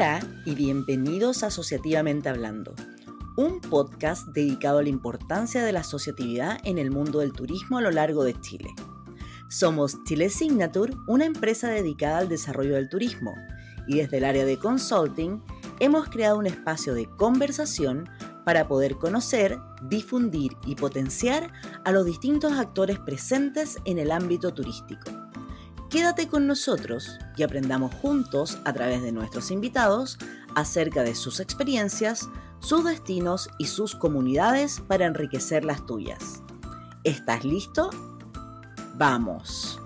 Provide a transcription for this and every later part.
Hola y bienvenidos a Asociativamente Hablando, un podcast dedicado a la importancia de la asociatividad en el mundo del turismo a lo largo de Chile. Somos Chile Signature, una empresa dedicada al desarrollo del turismo, y desde el área de consulting hemos creado un espacio de conversación para poder conocer, difundir y potenciar a los distintos actores presentes en el ámbito turístico. Quédate con nosotros y aprendamos juntos a través de nuestros invitados acerca de sus experiencias, sus destinos y sus comunidades para enriquecer las tuyas. ¿Estás listo? ¡Vamos!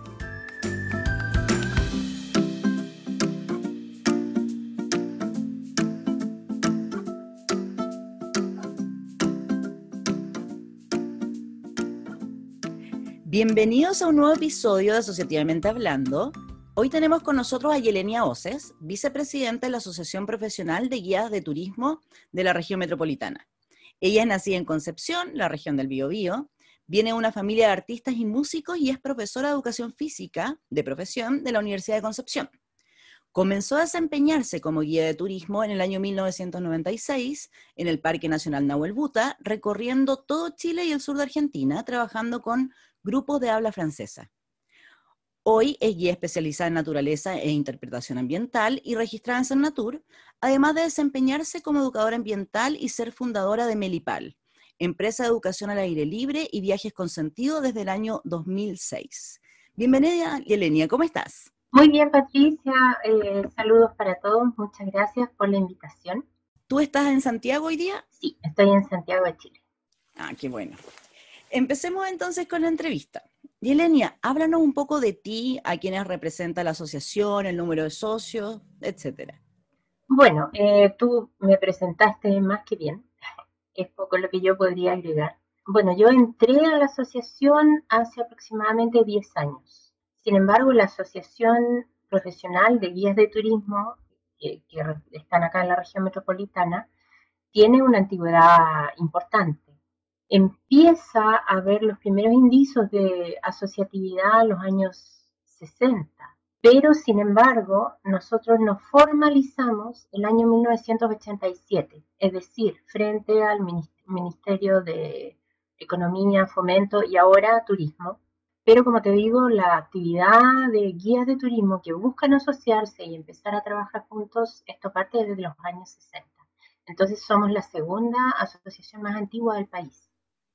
Bienvenidos a un nuevo episodio de Asociativamente Hablando. Hoy tenemos con nosotros a Yelenia Oces, vicepresidenta de la Asociación Profesional de Guías de Turismo de la región metropolitana. Ella es nacida en Concepción, la región del Biobío, viene de una familia de artistas y músicos y es profesora de educación física de profesión de la Universidad de Concepción. Comenzó a desempeñarse como guía de turismo en el año 1996 en el Parque Nacional Nahuel Buta, recorriendo todo Chile y el sur de Argentina, trabajando con grupos de habla francesa. Hoy es guía especializada en naturaleza e interpretación ambiental y registrada en Natur, además de desempeñarse como educadora ambiental y ser fundadora de Melipal, empresa de educación al aire libre y viajes con sentido desde el año 2006. Bienvenida, Yelenia, ¿cómo estás? Muy bien, Patricia. Eh, saludos para todos. Muchas gracias por la invitación. ¿Tú estás en Santiago hoy día? Sí, estoy en Santiago de Chile. Ah, qué bueno. Empecemos entonces con la entrevista. Yelenia, háblanos un poco de ti, a quienes representa la asociación, el número de socios, etcétera. Bueno, eh, tú me presentaste más que bien. Es poco lo que yo podría agregar. Bueno, yo entré a la asociación hace aproximadamente 10 años. Sin embargo, la asociación profesional de guías de turismo, que, que están acá en la región metropolitana, tiene una antigüedad importante empieza a ver los primeros indicios de asociatividad en los años 60. Pero, sin embargo, nosotros nos formalizamos el año 1987, es decir, frente al Ministerio de Economía, Fomento y ahora Turismo. Pero, como te digo, la actividad de guías de turismo que buscan asociarse y empezar a trabajar juntos, esto parte desde los años 60. Entonces, somos la segunda asociación más antigua del país.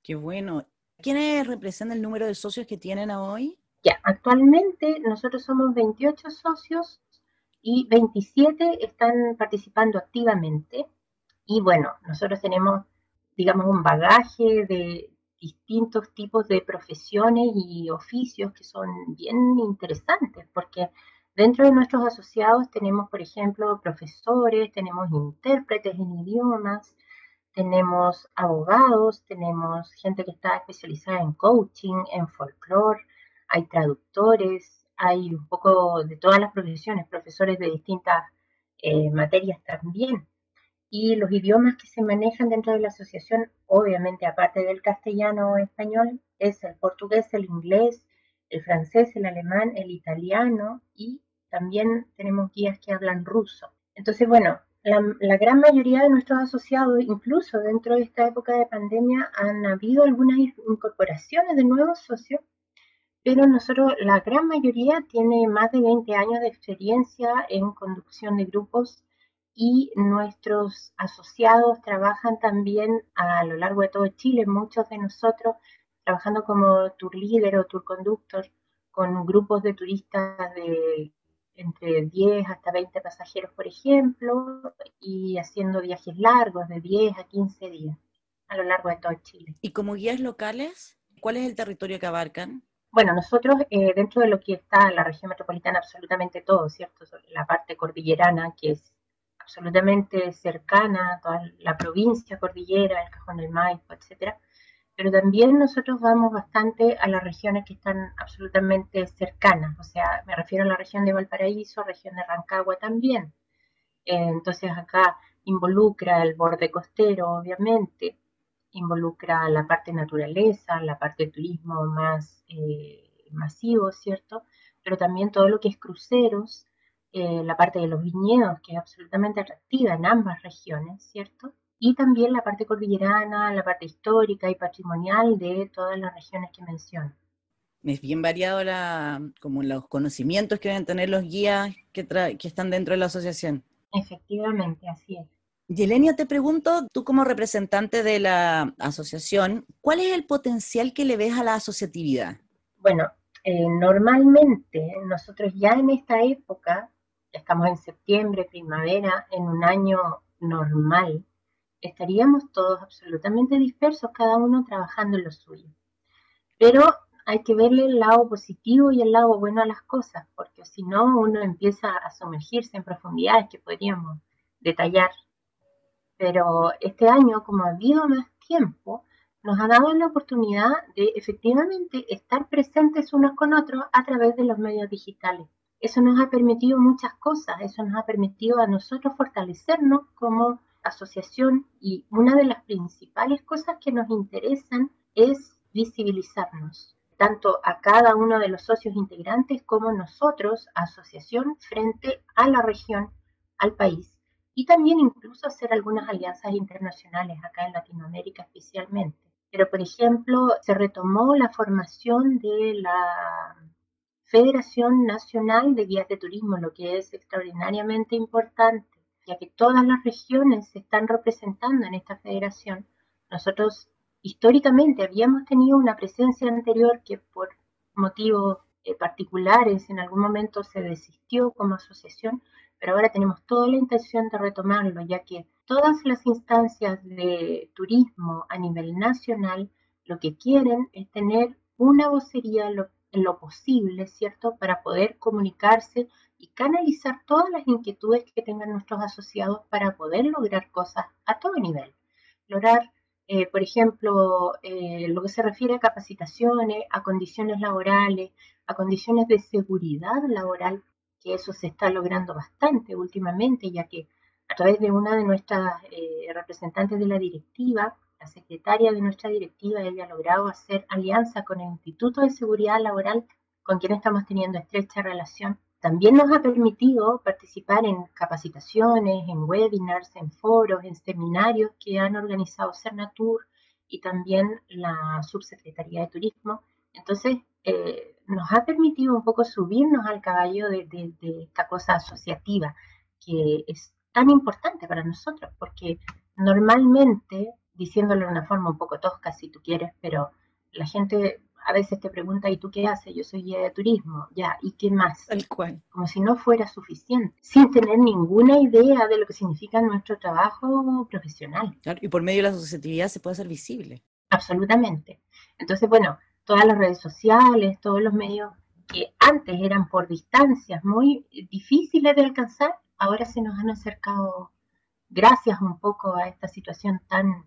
Qué bueno. ¿Quiénes representan el número de socios que tienen hoy? Ya, actualmente nosotros somos 28 socios y 27 están participando activamente. Y bueno, nosotros tenemos, digamos, un bagaje de distintos tipos de profesiones y oficios que son bien interesantes, porque dentro de nuestros asociados tenemos, por ejemplo, profesores, tenemos intérpretes en idiomas, tenemos abogados, tenemos gente que está especializada en coaching, en folclore, hay traductores, hay un poco de todas las profesiones, profesores de distintas eh, materias también. Y los idiomas que se manejan dentro de la asociación, obviamente aparte del castellano o español, es el portugués, el inglés, el francés, el alemán, el italiano y también tenemos guías que hablan ruso. Entonces, bueno, la, gran mayoría de nuestros asociados, incluso dentro de esta época de pandemia, han habido algunas incorporaciones de nuevos socios, pero nosotros, la gran mayoría tiene más de 20 años de experiencia en conducción de grupos y nuestros asociados trabajan también a lo largo de todo Chile, muchos de nosotros trabajando como tour leader o tour conductor con grupos de turistas de entre 10 hasta 20 pasajeros, por ejemplo, y haciendo viajes largos de 10 a 15 días a lo largo de todo Chile. ¿Y como guías locales, cuál es el territorio que abarcan? Bueno, nosotros eh, dentro de lo que está la región metropolitana, absolutamente todo, ¿cierto? La parte cordillerana, que es absolutamente cercana a toda la provincia cordillera, el Cajón del Maipo, etcétera pero también nosotros vamos bastante a las regiones que están absolutamente cercanas, o sea, me refiero a la región de Valparaíso, región de Rancagua también. Eh, entonces acá involucra el borde costero, obviamente, involucra la parte naturaleza, la parte de turismo más eh, masivo, ¿cierto? Pero también todo lo que es cruceros, eh, la parte de los viñedos, que es absolutamente atractiva en ambas regiones, ¿cierto? Y también la parte cordillerana, la parte histórica y patrimonial de todas las regiones que menciono. Es bien variado la, como los conocimientos que deben tener los guías que, que están dentro de la asociación. Efectivamente, así es. Yelenia, te pregunto, tú como representante de la asociación, ¿cuál es el potencial que le ves a la asociatividad? Bueno, eh, normalmente nosotros ya en esta época, ya estamos en septiembre, primavera, en un año normal, estaríamos todos absolutamente dispersos, cada uno trabajando en lo suyo. Pero hay que verle el lado positivo y el lado bueno a las cosas, porque si no uno empieza a sumergirse en profundidades que podríamos detallar pero este año, como ha habido más tiempo, nos ha dado la oportunidad de efectivamente estar presentes unos con otros a través de los medios digitales. Eso nos ha permitido muchas cosas, eso nos ha permitido a nosotros fortalecernos como asociación y una de las principales cosas que nos interesan es visibilizarnos, tanto a cada uno de los socios integrantes como nosotros, asociación, frente a la región, al país y también incluso hacer algunas alianzas internacionales acá en Latinoamérica especialmente. Pero, por ejemplo, se retomó la formación de la Federación Nacional de Guías de Turismo, lo que es extraordinariamente importante, ya que todas las regiones se están representando en esta federación. Nosotros históricamente habíamos tenido una presencia anterior que por motivos eh, particulares en algún momento se desistió como asociación, pero ahora tenemos toda la intención de retomarlo, ya que todas las instancias de turismo a nivel nacional lo que quieren es tener una vocería en lo, posible, ¿cierto?, para poder comunicarse y canalizar todas las inquietudes que tengan nuestros asociados para poder lograr cosas a todo nivel. Lograr, eh, por ejemplo, eh, lo que se refiere a capacitaciones, a condiciones laborales, a condiciones de seguridad laboral que eso se está logrando bastante últimamente, ya que a través de una de nuestras eh, representantes de la directiva, la secretaria de nuestra directiva, ella ha logrado hacer alianza con el Instituto de Seguridad Laboral, con quien estamos teniendo estrecha relación. También nos ha permitido participar en capacitaciones, en webinars, en foros, en seminarios que han organizado Cernatur y también la Subsecretaría de Turismo. Entonces, eh, nos ha permitido un poco subirnos al caballo de, esta cosa asociativa que es tan importante para nosotros, porque normalmente, diciéndolo de una forma un poco tosca si tú quieres, pero la gente a veces te pregunta, ¿y tú qué haces? Yo soy guía de turismo, ya, ¿y qué más? Tal cual. Como si no fuera suficiente, sin tener ninguna idea de lo que significa nuestro trabajo profesional. y por medio de la asociatividad se puede hacer visible. Absolutamente. Entonces, bueno, todas las redes sociales, todos los medios que antes eran por distancias muy difíciles de alcanzar, ahora se nos han acercado gracias un poco a esta situación tan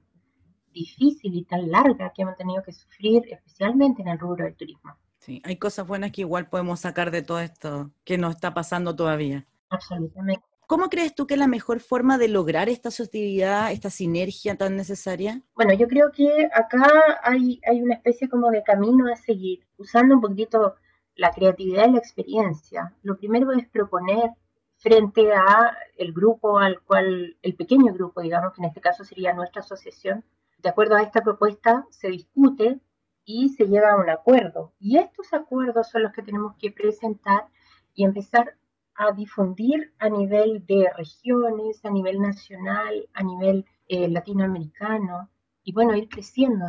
difícil y tan larga que hemos tenido que sufrir, especialmente en el rubro del turismo. Sí, hay cosas buenas que igual podemos sacar de todo esto que nos está pasando todavía. Absolutamente. ¿Cómo crees tú que es la mejor forma de lograr esta asociatividad, esta sinergia tan necesaria? Bueno, yo creo que acá hay, hay una especie como de camino a seguir, usando un poquito la creatividad y la experiencia. Lo primero es proponer frente a el grupo al cual, el pequeño grupo, digamos, que en este caso sería nuestra asociación, de acuerdo a esta propuesta se discute y se llega a un acuerdo. Y estos acuerdos son los que tenemos que presentar y empezar a difundir a nivel de regiones, a nivel nacional, a nivel eh, latinoamericano, y bueno, ir creciendo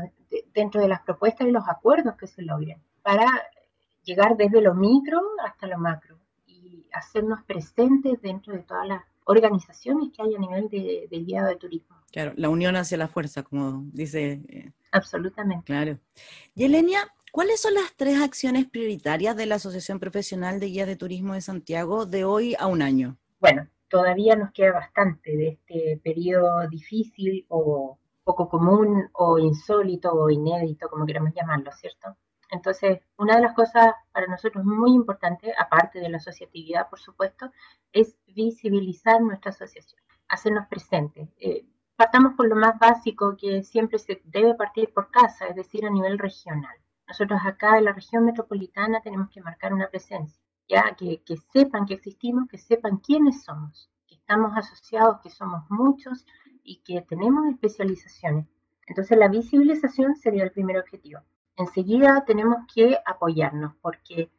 dentro de las propuestas y los acuerdos que se logren, para llegar desde lo micro hasta lo macro y hacernos presentes dentro de todas las organizaciones que hay a nivel de, de guiado de turismo. Claro, la unión hacia la fuerza, como dice. Eh, Absolutamente. Claro. Y Elenia, ¿Cuáles son las tres acciones prioritarias de la Asociación Profesional de Guías de Turismo de Santiago de hoy a un año? Bueno, todavía nos queda bastante de este periodo difícil o poco común o insólito o inédito, como queramos llamarlo, ¿cierto? Entonces, una de las cosas para nosotros muy importante, aparte de la asociatividad, por supuesto, es visibilizar nuestra asociación, hacernos presentes. Eh, partamos por lo más básico que siempre se debe partir por casa, es decir, a nivel regional. Nosotros acá en la región metropolitana tenemos que marcar una presencia. ya que, que sepan que existimos, que sepan quiénes somos, que estamos asociados, que somos muchos y que tenemos especializaciones. Entonces la visibilización sería el primer objetivo. Enseguida tenemos que apoyarnos porque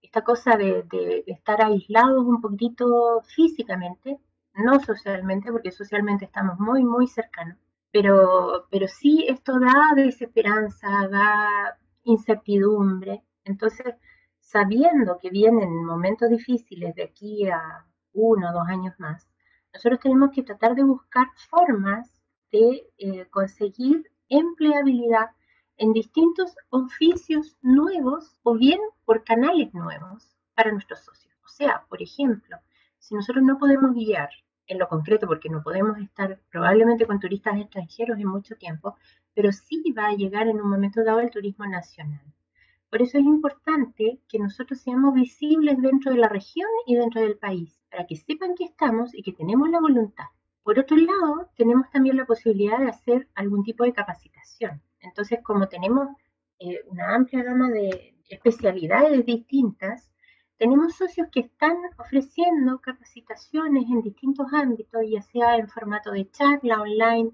esta cosa de, estar aislados un poquito físicamente, no socialmente, porque socialmente estamos muy, muy cercanos, pero, pero sí esto da desesperanza, da incertidumbre. Entonces, sabiendo que vienen momentos difíciles de aquí a uno o dos años más, nosotros tenemos que tratar de buscar formas de eh, conseguir empleabilidad en distintos oficios nuevos o bien por canales nuevos para nuestros socios. O sea, por ejemplo, si nosotros no podemos guiar en lo concreto, porque no podemos estar probablemente con turistas extranjeros en mucho tiempo, pero sí va a llegar en un momento dado el turismo nacional. Por eso es importante que nosotros seamos visibles dentro de la región y dentro del país, para que sepan que estamos y que tenemos la voluntad. Por otro lado, tenemos también la posibilidad de hacer algún tipo de capacitación. Entonces, como tenemos eh, una amplia gama de especialidades distintas, tenemos socios que están ofreciendo capacitaciones en distintos ámbitos, ya sea en formato de charla online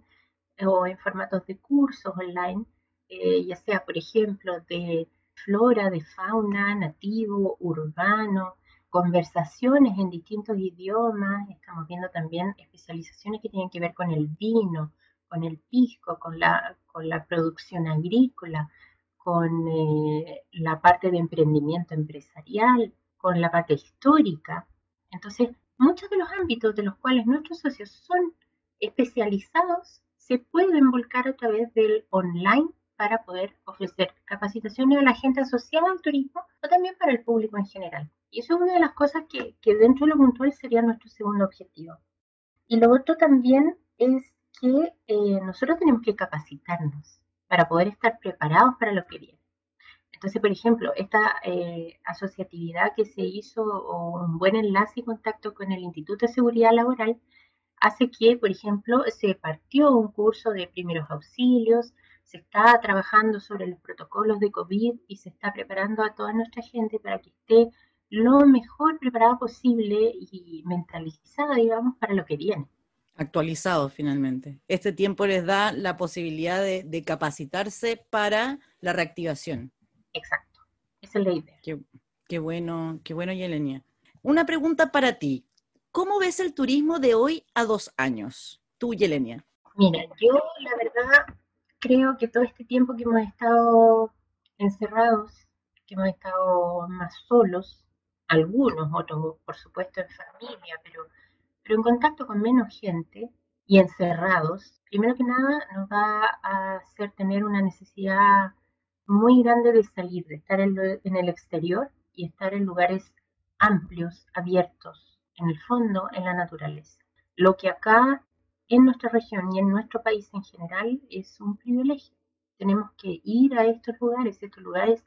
o en formatos de cursos online, eh, ya sea, por ejemplo, de flora, de fauna, nativo, urbano, conversaciones en distintos idiomas, estamos viendo también especializaciones que tienen que ver con el vino, con el pisco, con la, con la producción agrícola, con eh, la parte de emprendimiento empresarial, con la parte histórica. Entonces, muchos de los ámbitos de los cuales nuestros socios son especializados se pueden volcar a través del online para poder ofrecer capacitaciones a la gente asociada al turismo o también para el público en general. Y eso es una de las cosas que, dentro de lo puntual sería nuestro segundo objetivo. Y lo otro también es que eh, nosotros tenemos que capacitarnos para poder estar preparados para lo que viene. Entonces, por ejemplo, esta eh, asociatividad que se hizo o un buen enlace y contacto con el Instituto de Seguridad Laboral hace que, por ejemplo, se partió un curso de primeros auxilios, se está trabajando sobre los protocolos de COVID y se está preparando a toda nuestra gente para que esté lo mejor preparada posible y mentalizada, digamos, para lo que viene. Actualizado finalmente. Este tiempo les da la posibilidad de, capacitarse para la reactivación. Exacto, esa es la idea. Qué, bueno, qué bueno, Yelenia. Una pregunta para ti. ¿Cómo ves el turismo de hoy a dos años? Tú, Yelenia. Mira, yo la verdad creo que todo este tiempo que hemos estado encerrados, que hemos estado más solos, algunos, otros por supuesto en familia, pero, pero en contacto con menos gente y encerrados, primero que nada nos va a hacer tener una necesidad muy grande de salir, de estar en, en el exterior y estar en lugares amplios, abiertos, en el fondo, en la naturaleza. Lo que acá en nuestra región y en nuestro país en general es un privilegio. Tenemos que ir a estos lugares, estos lugares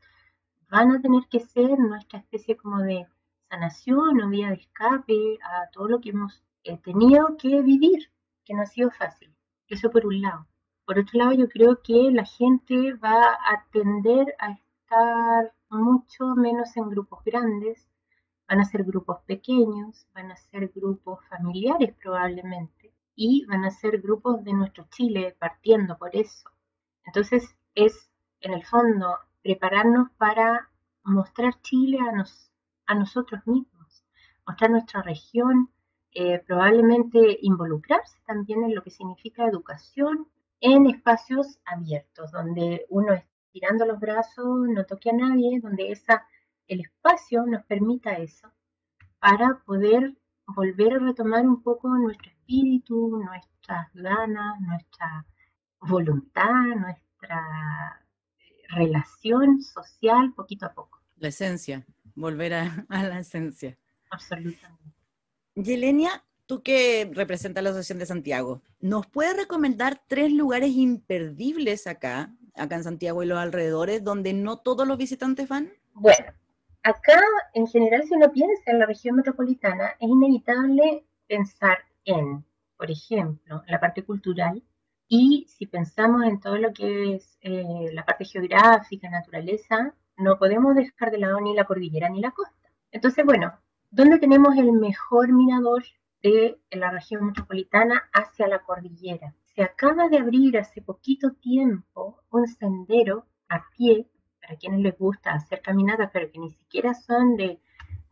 van a tener que ser nuestra especie como de sanación o vía de escape a todo lo que hemos eh, tenido que vivir, que no ha sido fácil. Eso por un lado. Por otro lado, yo creo que la gente va a tender a estar mucho menos en grupos grandes, van a ser grupos pequeños, van a ser grupos familiares probablemente, y van a ser grupos de nuestro Chile partiendo por eso. Entonces es, en el fondo, prepararnos para mostrar Chile a, nos, a nosotros mismos, mostrar nuestra región, eh, probablemente involucrarse también en lo que significa educación en espacios abiertos, donde uno estirando los brazos, no toque a nadie, donde esa, el espacio nos permita eso, para poder volver a retomar un poco nuestro espíritu, nuestras ganas, nuestra voluntad, nuestra eh, relación social poquito a poco. La esencia, volver a, la esencia. Absolutamente. Yelenia, tú que representas la Asociación de Santiago, ¿nos puedes recomendar tres lugares imperdibles acá, acá en Santiago y los alrededores, donde no todos los visitantes van? Bueno, acá en general si uno piensa en la región metropolitana, es inevitable pensar en, por ejemplo, la parte cultural y si pensamos en todo lo que es eh, la parte geográfica, naturaleza, no podemos dejar de lado ni la cordillera ni la costa. Entonces, bueno, ¿dónde tenemos el mejor mirador de la región metropolitana hacia la cordillera? Se acaba de abrir hace poquito tiempo un sendero a pie para quienes les gusta hacer caminatas, pero que ni siquiera son de,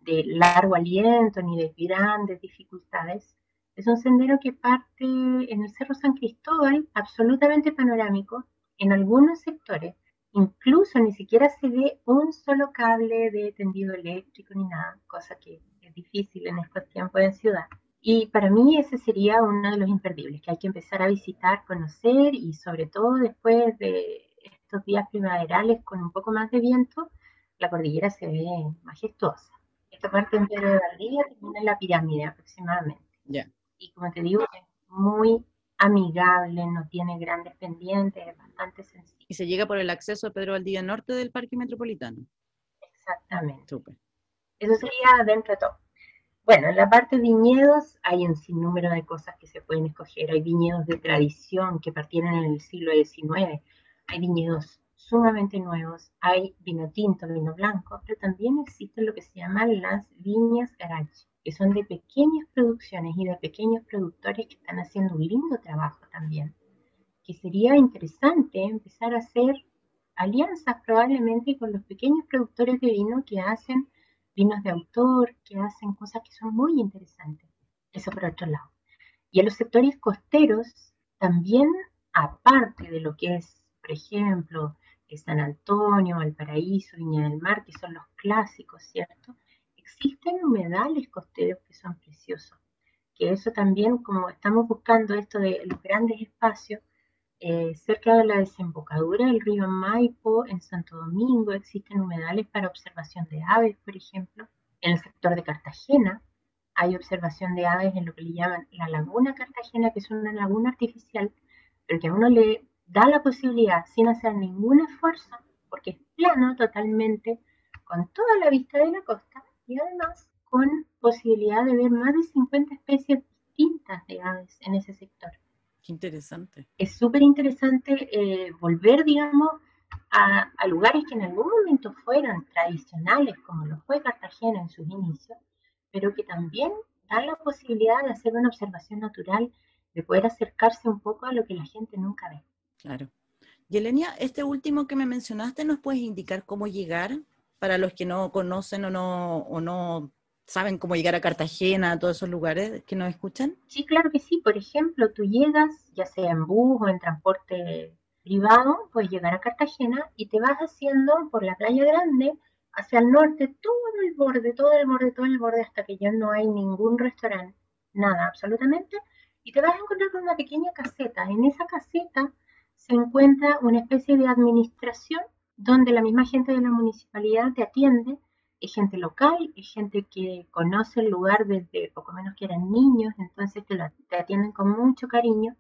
de largo aliento ni de grandes dificultades. Es un sendero que parte en el Cerro San Cristóbal, absolutamente panorámico, en algunos sectores. Incluso ni siquiera se ve un solo cable de tendido eléctrico ni nada, cosa que es difícil en estos tiempos en ciudad. Y para mí ese sería uno de los imperdibles, que hay que empezar a visitar, conocer y sobre todo después de estos días primaverales con un poco más de viento, la cordillera se ve majestuosa. Esta parte en Pedro de Valdivia termina en la pirámide aproximadamente. Y como te digo, es muy amigable, no tiene grandes pendientes, es bastante sencillo. Y se llega por el acceso a Pedro Valdivia Norte del Parque Metropolitano. Exactamente. Eso sería dentro de todo. Bueno, en la parte de viñedos hay un sinnúmero de cosas que se pueden escoger. Hay viñedos de tradición que partieron en el siglo XIX. Hay viñedos sumamente nuevos. Hay vino tinto, vino blanco, pero también existen lo que se llaman las viñas garage que son de pequeñas producciones y de pequeños productores que están haciendo un lindo trabajo también. Que sería interesante empezar a hacer alianzas probablemente con los pequeños productores de vino que hacen vinos de autor, que hacen cosas que son muy interesantes. Eso por otro lado. Y en los sectores costeros, también aparte de lo que es, por ejemplo, San Antonio, Valparaíso, Viña del Mar, que son los clásicos, ¿cierto? existen humedales costeros que son preciosos, que eso también, como estamos buscando esto de los grandes espacios, eh, cerca de la desembocadura del río Maipo, en Santo Domingo, existen humedales para observación de aves, por ejemplo. En el sector de Cartagena hay observación de aves en lo que le llaman la laguna Cartagena, que es una laguna artificial, pero que a uno le da la posibilidad, sin hacer ningún esfuerzo, porque es plano totalmente, con toda la vista de la costa, y además con posibilidad de ver más de 50 especies distintas de aves en ese sector. Qué interesante. Es súper interesante eh, volver, digamos, a, a, lugares que en algún momento fueron tradicionales, como lo fue Cartagena en sus inicios, pero que también dan la posibilidad de hacer una observación natural, de poder acercarse un poco a lo que la gente nunca ve. Claro. Yelenia, este último que me mencionaste, ¿nos puedes indicar cómo llegar para los que no conocen o no, o no saben cómo llegar a Cartagena, a todos esos lugares que nos escuchan? Sí, claro que sí. Por ejemplo, tú llegas, ya sea en bus o en transporte privado, puedes llegar a Cartagena y te vas haciendo por la playa grande hacia el norte, todo el borde, todo el borde, todo el borde, hasta que ya no hay ningún restaurante, nada, absolutamente, y te vas a encontrar con una pequeña caseta. En esa caseta se encuentra una especie de administración donde la misma gente de la municipalidad te atiende, es gente local, es gente que conoce el lugar desde poco menos que eran niños, entonces te, te atienden con mucho cariño.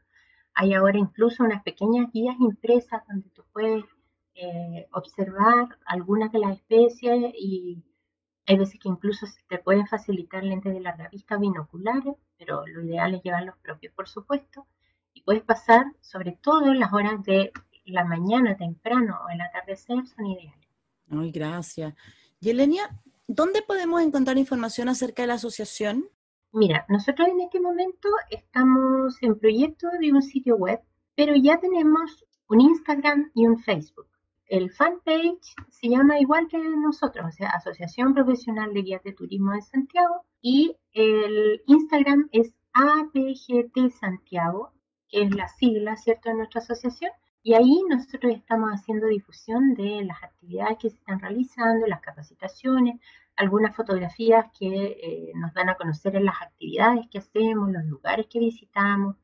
Hay ahora incluso unas pequeñas guías impresas donde tú puedes eh, observar algunas de las especies y hay veces que incluso te pueden facilitar lentes de larga vista binoculares, pero lo ideal es llevar los propios, por supuesto. Y puedes pasar, sobre todo en las horas de la mañana temprano o el atardecer son ideales. Ay, gracias. Yelenia, ¿dónde podemos encontrar información acerca de la asociación? Mira, nosotros en este momento estamos en proyecto de un sitio web, pero ya tenemos un Instagram y un Facebook. El fanpage se llama igual que nosotros, o sea, Asociación Profesional de Guías de Turismo de Santiago, y el Instagram es APGT Santiago, que es la sigla, ¿cierto?, de nuestra asociación. Y ahí nosotros estamos haciendo difusión de las actividades que se están realizando, las capacitaciones, algunas fotografías que eh, nos dan a conocer en las actividades que hacemos, los lugares que visitamos,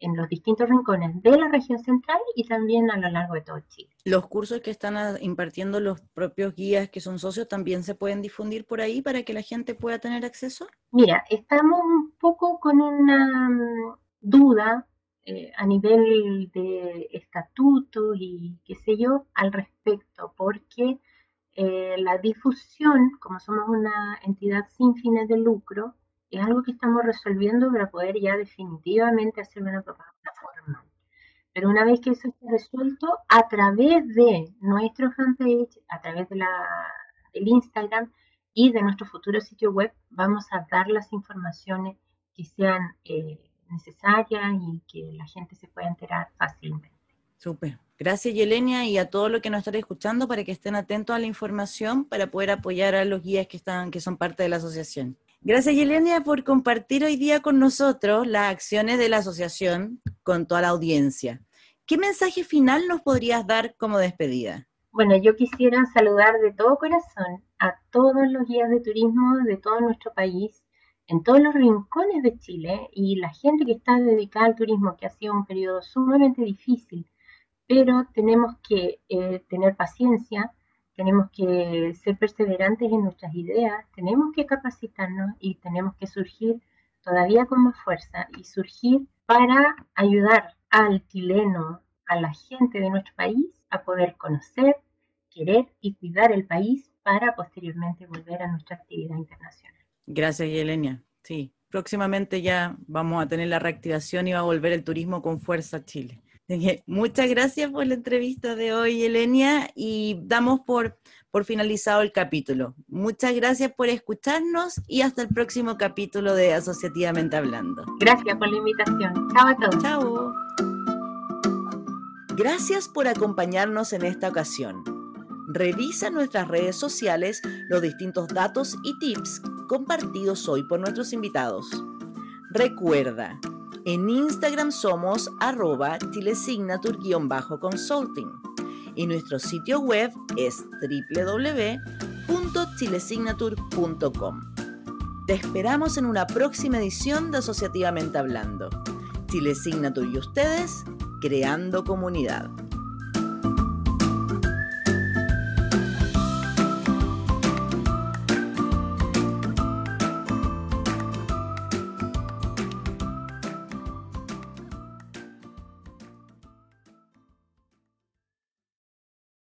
en los distintos rincones de la región central y también a lo largo de todo Chile. ¿Los cursos que están ah, impartiendo los propios guías que son socios también se pueden difundir por ahí para que la gente pueda tener acceso? Mira, estamos un poco con una mm, duda eh, a nivel de estatutos y qué sé yo al respecto, porque eh, la difusión, como somos una entidad sin fines de lucro, es algo que estamos resolviendo para poder ya definitivamente hacer una propaganda formal. Pero una vez que eso esté resuelto, a través de nuestro fanpage, a través de la, del Instagram, y de nuestro futuro sitio web vamos a dar las informaciones que sean eh, necesarias y que la gente se pueda enterar fácilmente. Súper. Gracias, Yelenia, y a todos los que nos están escuchando para que estén atentos a la información para poder apoyar a los guías que, están, que son parte de la asociación. Gracias, Yelenia, por compartir hoy día con nosotros las acciones de la asociación con toda la audiencia. ¿Qué mensaje final nos podrías dar como despedida? Bueno, yo quisiera saludar de todo corazón a todos los guías de turismo de todo nuestro país, en todos los rincones de Chile y la gente que está dedicada al turismo, que ha sido un periodo sumamente difícil, pero tenemos que eh, tener paciencia, tenemos que ser perseverantes en nuestras ideas, tenemos que capacitarnos y tenemos que surgir todavía con más fuerza y surgir para ayudar al chileno, a la gente de nuestro país a poder conocer, querer y cuidar el país para posteriormente volver a nuestra actividad internacional. Gracias, Yelenia. Sí, próximamente ya vamos a tener la reactivación y va a volver el turismo con fuerza a Chile. Muchas gracias por la entrevista de hoy, Elenia, y damos por, por finalizado el capítulo. Muchas gracias por escucharnos y hasta el próximo capítulo de Asociativamente Hablando. Gracias por la invitación. Chao a todos. Chao. Gracias por acompañarnos en esta ocasión. Revisa en nuestras redes sociales los distintos datos y tips compartidos hoy por nuestros invitados. Recuerda, en Instagram somos arroba chilesignature-consulting y nuestro sitio web es www.chilesignature.com. Te esperamos en una próxima edición de Asociativamente Hablando. Chile Signature y ustedes creando comunidad.